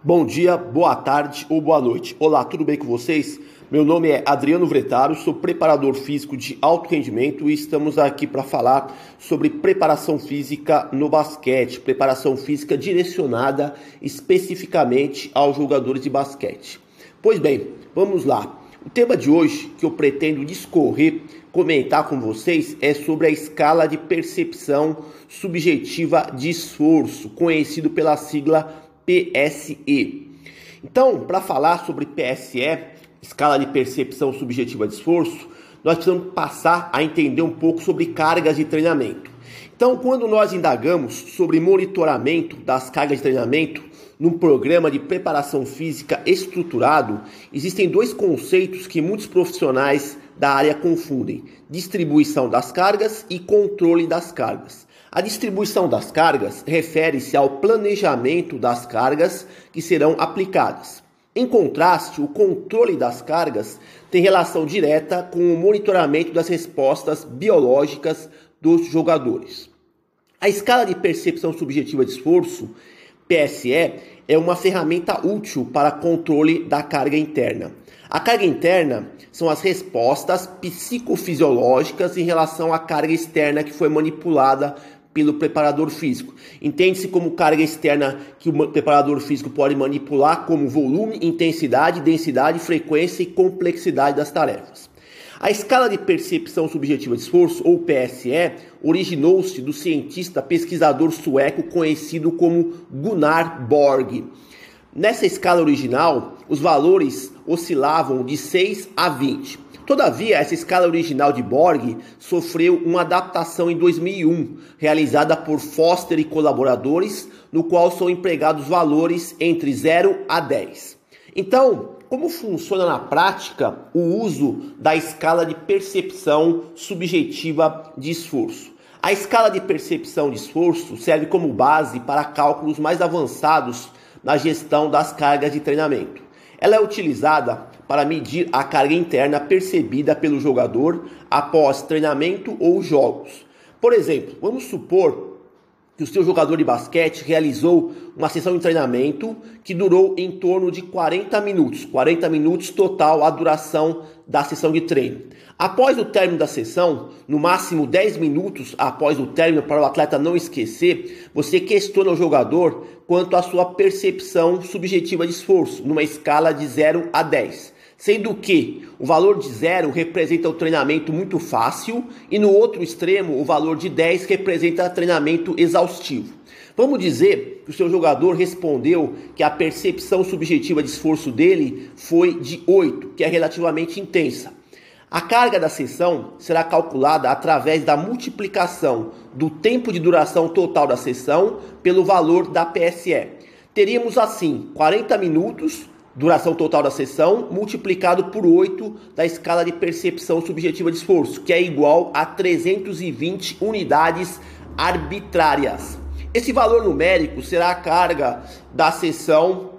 Bom dia, boa tarde ou boa noite. Olá, tudo bem com vocês? Meu nome é Adriano Vretaro, sou preparador físico de alto rendimento e estamos aqui para falar sobre preparação física no basquete, preparação física direcionada especificamente aos jogadores de basquete. Pois bem, vamos lá. O tema de hoje que eu pretendo discorrer, comentar com vocês é sobre a escala de percepção subjetiva de esforço, conhecido pela sigla PSE. Então, para falar sobre PSE, escala de percepção subjetiva de esforço, nós precisamos passar a entender um pouco sobre cargas de treinamento. Então, quando nós indagamos sobre monitoramento das cargas de treinamento num programa de preparação física estruturado, existem dois conceitos que muitos profissionais da área confundem: distribuição das cargas e controle das cargas. A distribuição das cargas refere-se ao planejamento das cargas que serão aplicadas. Em contraste, o controle das cargas tem relação direta com o monitoramento das respostas biológicas dos jogadores. A escala de percepção subjetiva de esforço, PSE, é uma ferramenta útil para controle da carga interna. A carga interna são as respostas psicofisiológicas em relação à carga externa que foi manipulada pelo preparador físico. Entende-se como carga externa que o preparador físico pode manipular como volume, intensidade, densidade, frequência e complexidade das tarefas. A escala de percepção subjetiva de esforço, ou PSE, originou-se do cientista pesquisador sueco conhecido como Gunnar Borg. Nessa escala original, os valores oscilavam de 6 a 20. Todavia, essa escala original de Borg sofreu uma adaptação em 2001, realizada por Foster e colaboradores, no qual são empregados valores entre 0 a 10. Então, como funciona na prática o uso da escala de percepção subjetiva de esforço? A escala de percepção de esforço serve como base para cálculos mais avançados na gestão das cargas de treinamento. Ela é utilizada para medir a carga interna percebida pelo jogador após treinamento ou jogos. Por exemplo, vamos supor que o seu jogador de basquete realizou uma sessão de treinamento que durou em torno de 40 minutos, 40 minutos total a duração da sessão de treino. Após o término da sessão, no máximo 10 minutos após o término para o atleta não esquecer, você questiona o jogador quanto à sua percepção subjetiva de esforço, numa escala de 0 a 10 sendo que o valor de 0 representa o treinamento muito fácil e no outro extremo o valor de 10 representa treinamento exaustivo. Vamos dizer que o seu jogador respondeu que a percepção subjetiva de esforço dele foi de 8, que é relativamente intensa. A carga da sessão será calculada através da multiplicação do tempo de duração total da sessão pelo valor da PSE. Teríamos assim 40 minutos duração total da sessão, multiplicado por 8 da escala de percepção subjetiva de esforço, que é igual a 320 unidades arbitrárias. Esse valor numérico será a carga da sessão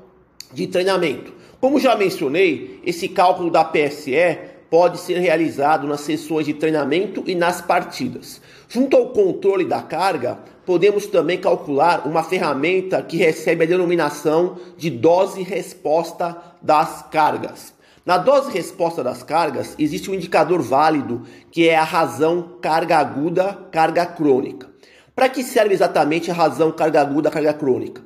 de treinamento. Como já mencionei, esse cálculo da PSE pode ser realizado nas sessões de treinamento e nas partidas. Junto ao controle da carga, podemos também calcular uma ferramenta que recebe a denominação de dose-resposta das cargas. Na dose-resposta das cargas, existe um indicador válido que é a razão carga aguda, carga crônica. Para que serve exatamente a razão carga aguda, carga crônica?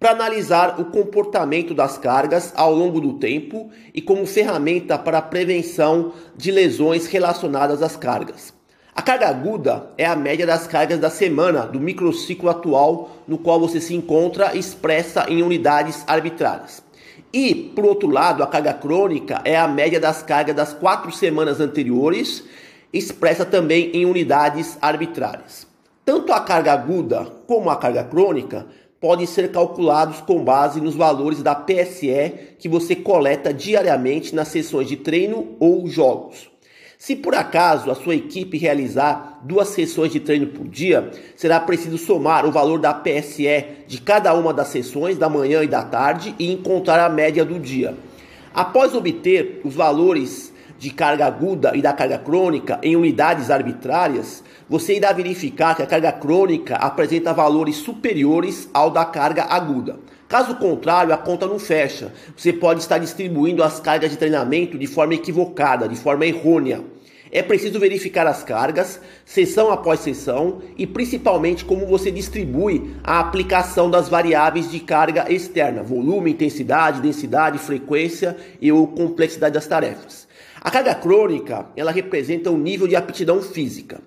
para analisar o comportamento das cargas ao longo do tempo e como ferramenta para a prevenção de lesões relacionadas às cargas. A carga aguda é a média das cargas da semana do microciclo atual no qual você se encontra expressa em unidades arbitrárias. E, por outro lado, a carga crônica é a média das cargas das quatro semanas anteriores, expressa também em unidades arbitrárias. Tanto a carga aguda como a carga crônica podem ser calculados com base nos valores da PSE que você coleta diariamente nas sessões de treino ou jogos. Se por acaso a sua equipe realizar duas sessões de treino por dia, será preciso somar o valor da PSE de cada uma das sessões, da manhã e da tarde, e encontrar a média do dia. Após obter os valores de carga aguda e da carga crônica em unidades arbitrárias, você irá verificar que a carga crônica apresenta valores superiores ao da carga aguda. Caso contrário, a conta não fecha. Você pode estar distribuindo as cargas de treinamento de forma equivocada, de forma errônea. É preciso verificar as cargas, sessão após sessão, e principalmente como você distribui a aplicação das variáveis de carga externa, volume, intensidade, densidade, frequência e ou complexidade das tarefas. A carga crônica, ela representa o nível de aptidão física.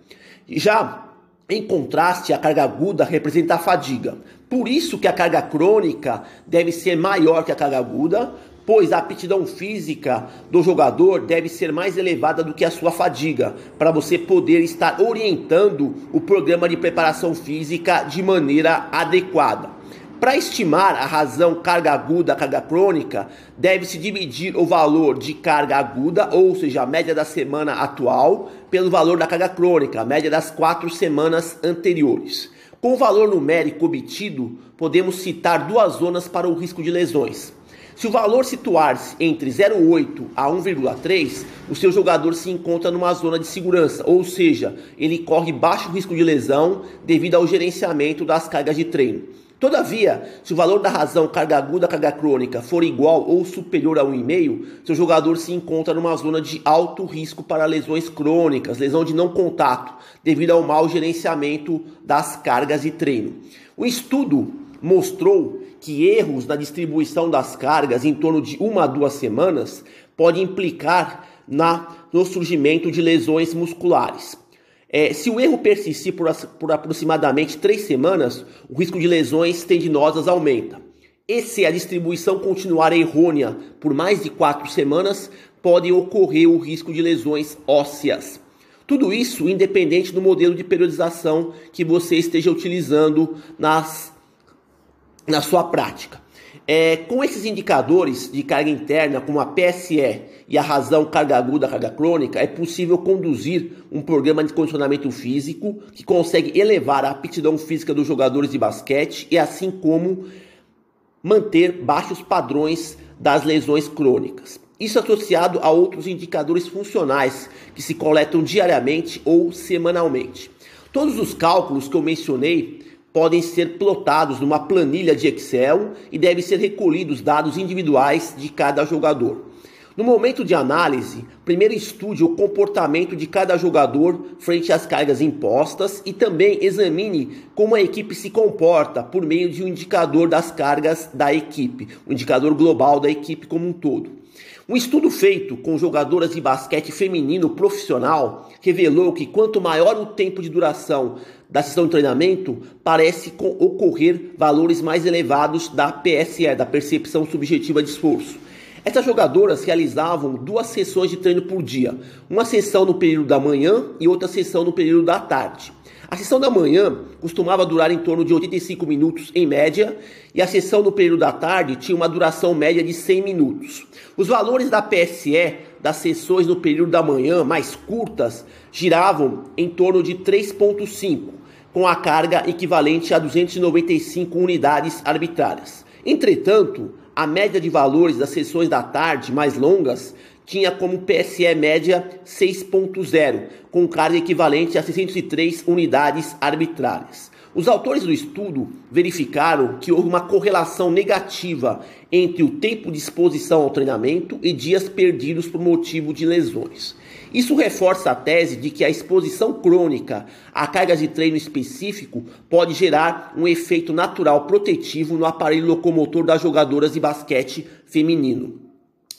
Já em contraste, a carga aguda representa a fadiga. Por isso que a carga crônica deve ser maior que a carga aguda, pois a aptidão física do jogador deve ser mais elevada do que a sua fadiga, para você poder estar orientando o programa de preparação física de maneira adequada. Para estimar a razão carga aguda, carga crônica, deve-se dividir o valor de carga aguda, ou seja, a média da semana atual, pelo valor da carga crônica, a média das quatro semanas anteriores. Com o valor numérico obtido, podemos citar duas zonas para o risco de lesões. Se o valor situar-se entre 0,8 a 1,3, o seu jogador se encontra numa zona de segurança, ou seja, ele corre baixo risco de lesão devido ao gerenciamento das cargas de treino. Todavia, se o valor da razão carga aguda carga crônica for igual ou superior a 1,5, seu jogador se encontra numa zona de alto risco para lesões crônicas, lesão de não contato, devido ao mau gerenciamento das cargas de treino. O estudo mostrou que erros na distribuição das cargas em torno de uma a duas semanas podem implicar na, no surgimento de lesões musculares. É, se o erro persistir por, por aproximadamente três semanas, o risco de lesões tendinosas aumenta. E se a distribuição continuar errônea por mais de quatro semanas, pode ocorrer o risco de lesões ósseas. Tudo isso independente do modelo de periodização que você esteja utilizando nas na sua prática. É, com esses indicadores de carga interna, como a PSE e a razão carga aguda, carga crônica, é possível conduzir um programa de condicionamento físico que consegue elevar a aptidão física dos jogadores de basquete e assim como manter baixos padrões das lesões crônicas. Isso associado a outros indicadores funcionais que se coletam diariamente ou semanalmente. Todos os cálculos que eu mencionei podem ser plotados numa planilha de Excel e devem ser recolhidos dados individuais de cada jogador. No momento de análise, primeiro estude o comportamento de cada jogador frente às cargas impostas e também examine como a equipe se comporta por meio de um indicador das cargas da equipe, o um indicador global da equipe como um todo. Um estudo feito com jogadoras de basquete feminino profissional revelou que quanto maior o tempo de duração da sessão de treinamento, parece ocorrer valores mais elevados da PSE, da percepção subjetiva de esforço. Essas jogadoras realizavam duas sessões de treino por dia, uma sessão no período da manhã e outra sessão no período da tarde. A sessão da manhã costumava durar em torno de 85 minutos em média, e a sessão no período da tarde tinha uma duração média de 100 minutos. Os valores da PSE das sessões no período da manhã mais curtas giravam em torno de 3.5, com a carga equivalente a 295 unidades arbitrárias. Entretanto, a média de valores das sessões da tarde mais longas tinha como PSE média 6.0, com carga equivalente a 603 unidades arbitrárias. Os autores do estudo verificaram que houve uma correlação negativa entre o tempo de exposição ao treinamento e dias perdidos por motivo de lesões. Isso reforça a tese de que a exposição crônica a cargas de treino específico pode gerar um efeito natural protetivo no aparelho locomotor das jogadoras de basquete feminino.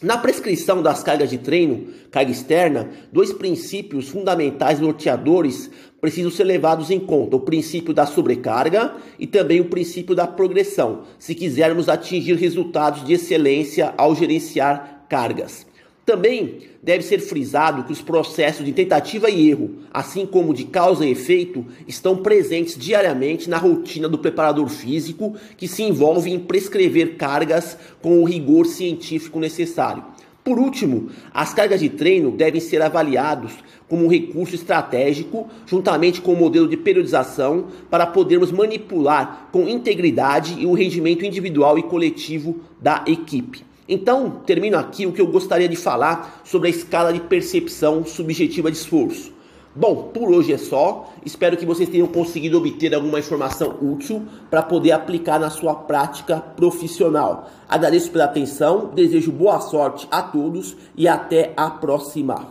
Na prescrição das cargas de treino, carga externa, dois princípios fundamentais norteadores precisam ser levados em conta: o princípio da sobrecarga e também o princípio da progressão, se quisermos atingir resultados de excelência ao gerenciar cargas. Também deve ser frisado que os processos de tentativa e erro, assim como de causa e efeito, estão presentes diariamente na rotina do preparador físico, que se envolve em prescrever cargas com o rigor científico necessário. Por último, as cargas de treino devem ser avaliados como um recurso estratégico, juntamente com o modelo de periodização, para podermos manipular com integridade o rendimento individual e coletivo da equipe. Então, termino aqui o que eu gostaria de falar sobre a escala de percepção subjetiva de esforço. Bom, por hoje é só. Espero que vocês tenham conseguido obter alguma informação útil para poder aplicar na sua prática profissional. Agradeço pela atenção, desejo boa sorte a todos e até a próxima.